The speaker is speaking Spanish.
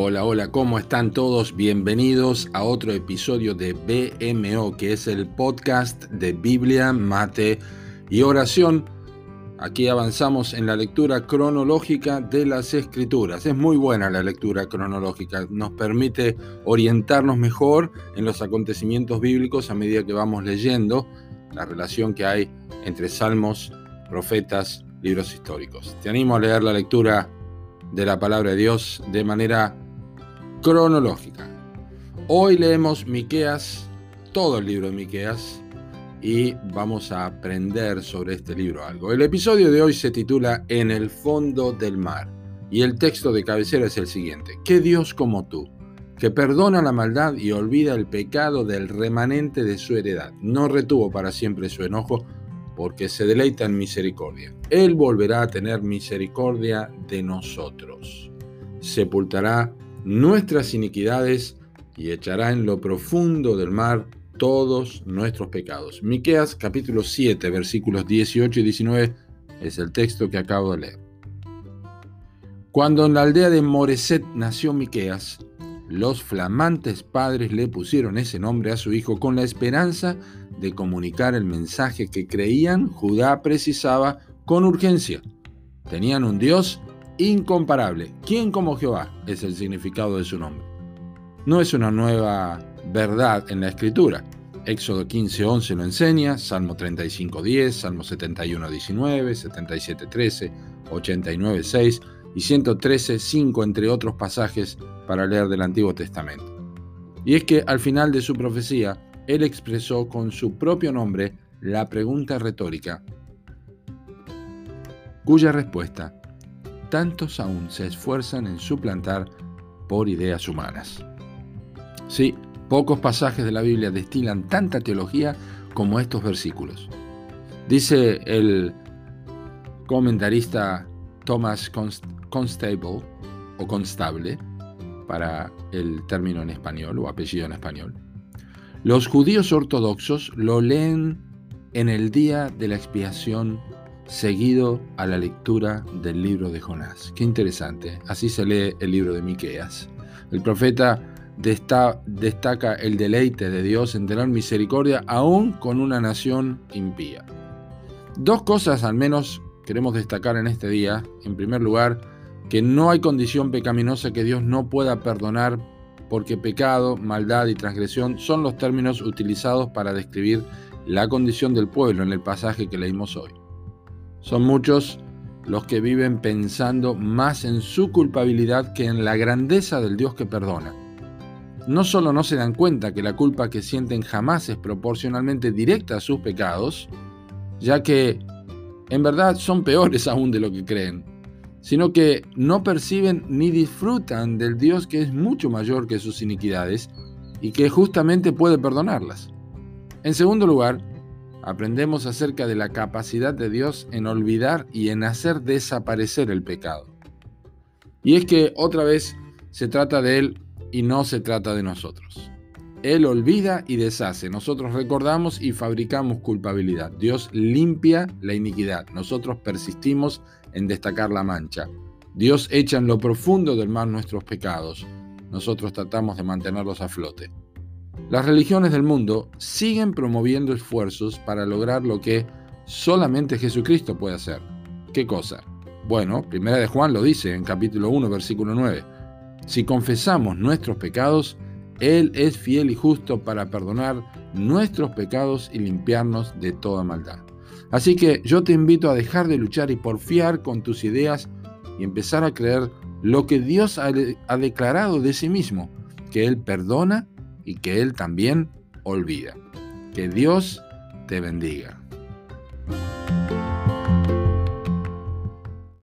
Hola, hola, ¿cómo están todos? Bienvenidos a otro episodio de BMO, que es el podcast de Biblia, Mate y Oración. Aquí avanzamos en la lectura cronológica de las escrituras. Es muy buena la lectura cronológica, nos permite orientarnos mejor en los acontecimientos bíblicos a medida que vamos leyendo la relación que hay entre salmos, profetas, libros históricos. Te animo a leer la lectura de la palabra de Dios de manera cronológica. Hoy leemos Miqueas, todo el libro de Miqueas, y vamos a aprender sobre este libro algo. El episodio de hoy se titula En el fondo del mar, y el texto de cabecera es el siguiente: ¿Qué Dios como tú? que perdona la maldad y olvida el pecado del remanente de su heredad. No retuvo para siempre su enojo, porque se deleita en misericordia. Él volverá a tener misericordia de nosotros. Sepultará nuestras iniquidades y echará en lo profundo del mar todos nuestros pecados. Miqueas capítulo 7, versículos 18 y 19 es el texto que acabo de leer. Cuando en la aldea de Moreset nació Miqueas, los flamantes padres le pusieron ese nombre a su hijo con la esperanza de comunicar el mensaje que creían Judá precisaba con urgencia. Tenían un Dios incomparable. ¿Quién como Jehová? Es el significado de su nombre. No es una nueva verdad en la escritura. Éxodo 15:11 lo enseña, Salmo 35:10, Salmo 71:19, 77:13, 89:6 y 113:5 entre otros pasajes para leer del Antiguo Testamento. Y es que al final de su profecía, él expresó con su propio nombre la pregunta retórica, cuya respuesta tantos aún se esfuerzan en suplantar por ideas humanas. Sí, pocos pasajes de la Biblia destilan tanta teología como estos versículos. Dice el comentarista Thomas Constable, o Constable, para el término en español o apellido en español. Los judíos ortodoxos lo leen en el día de la expiación seguido a la lectura del libro de Jonás. Qué interesante. Así se lee el libro de Miqueas. El profeta destaca el deleite de Dios en tener misericordia aún con una nación impía. Dos cosas al menos queremos destacar en este día. En primer lugar, que no hay condición pecaminosa que Dios no pueda perdonar porque pecado, maldad y transgresión son los términos utilizados para describir la condición del pueblo en el pasaje que leímos hoy. Son muchos los que viven pensando más en su culpabilidad que en la grandeza del Dios que perdona. No solo no se dan cuenta que la culpa que sienten jamás es proporcionalmente directa a sus pecados, ya que en verdad son peores aún de lo que creen, sino que no perciben ni disfrutan del Dios que es mucho mayor que sus iniquidades y que justamente puede perdonarlas. En segundo lugar, aprendemos acerca de la capacidad de Dios en olvidar y en hacer desaparecer el pecado. Y es que otra vez se trata de Él y no se trata de nosotros. Él olvida y deshace. Nosotros recordamos y fabricamos culpabilidad. Dios limpia la iniquidad. Nosotros persistimos en destacar la mancha. Dios echa en lo profundo del mar nuestros pecados. Nosotros tratamos de mantenerlos a flote. Las religiones del mundo siguen promoviendo esfuerzos para lograr lo que solamente Jesucristo puede hacer. ¿Qué cosa? Bueno, Primera de Juan lo dice en capítulo 1, versículo 9. Si confesamos nuestros pecados, él es fiel y justo para perdonar nuestros pecados y limpiarnos de toda maldad. Así que yo te invito a dejar de luchar y porfiar con tus ideas y empezar a creer lo que Dios ha, declarado de sí mismo, que Él perdona y que Él también olvida. Que Dios te bendiga.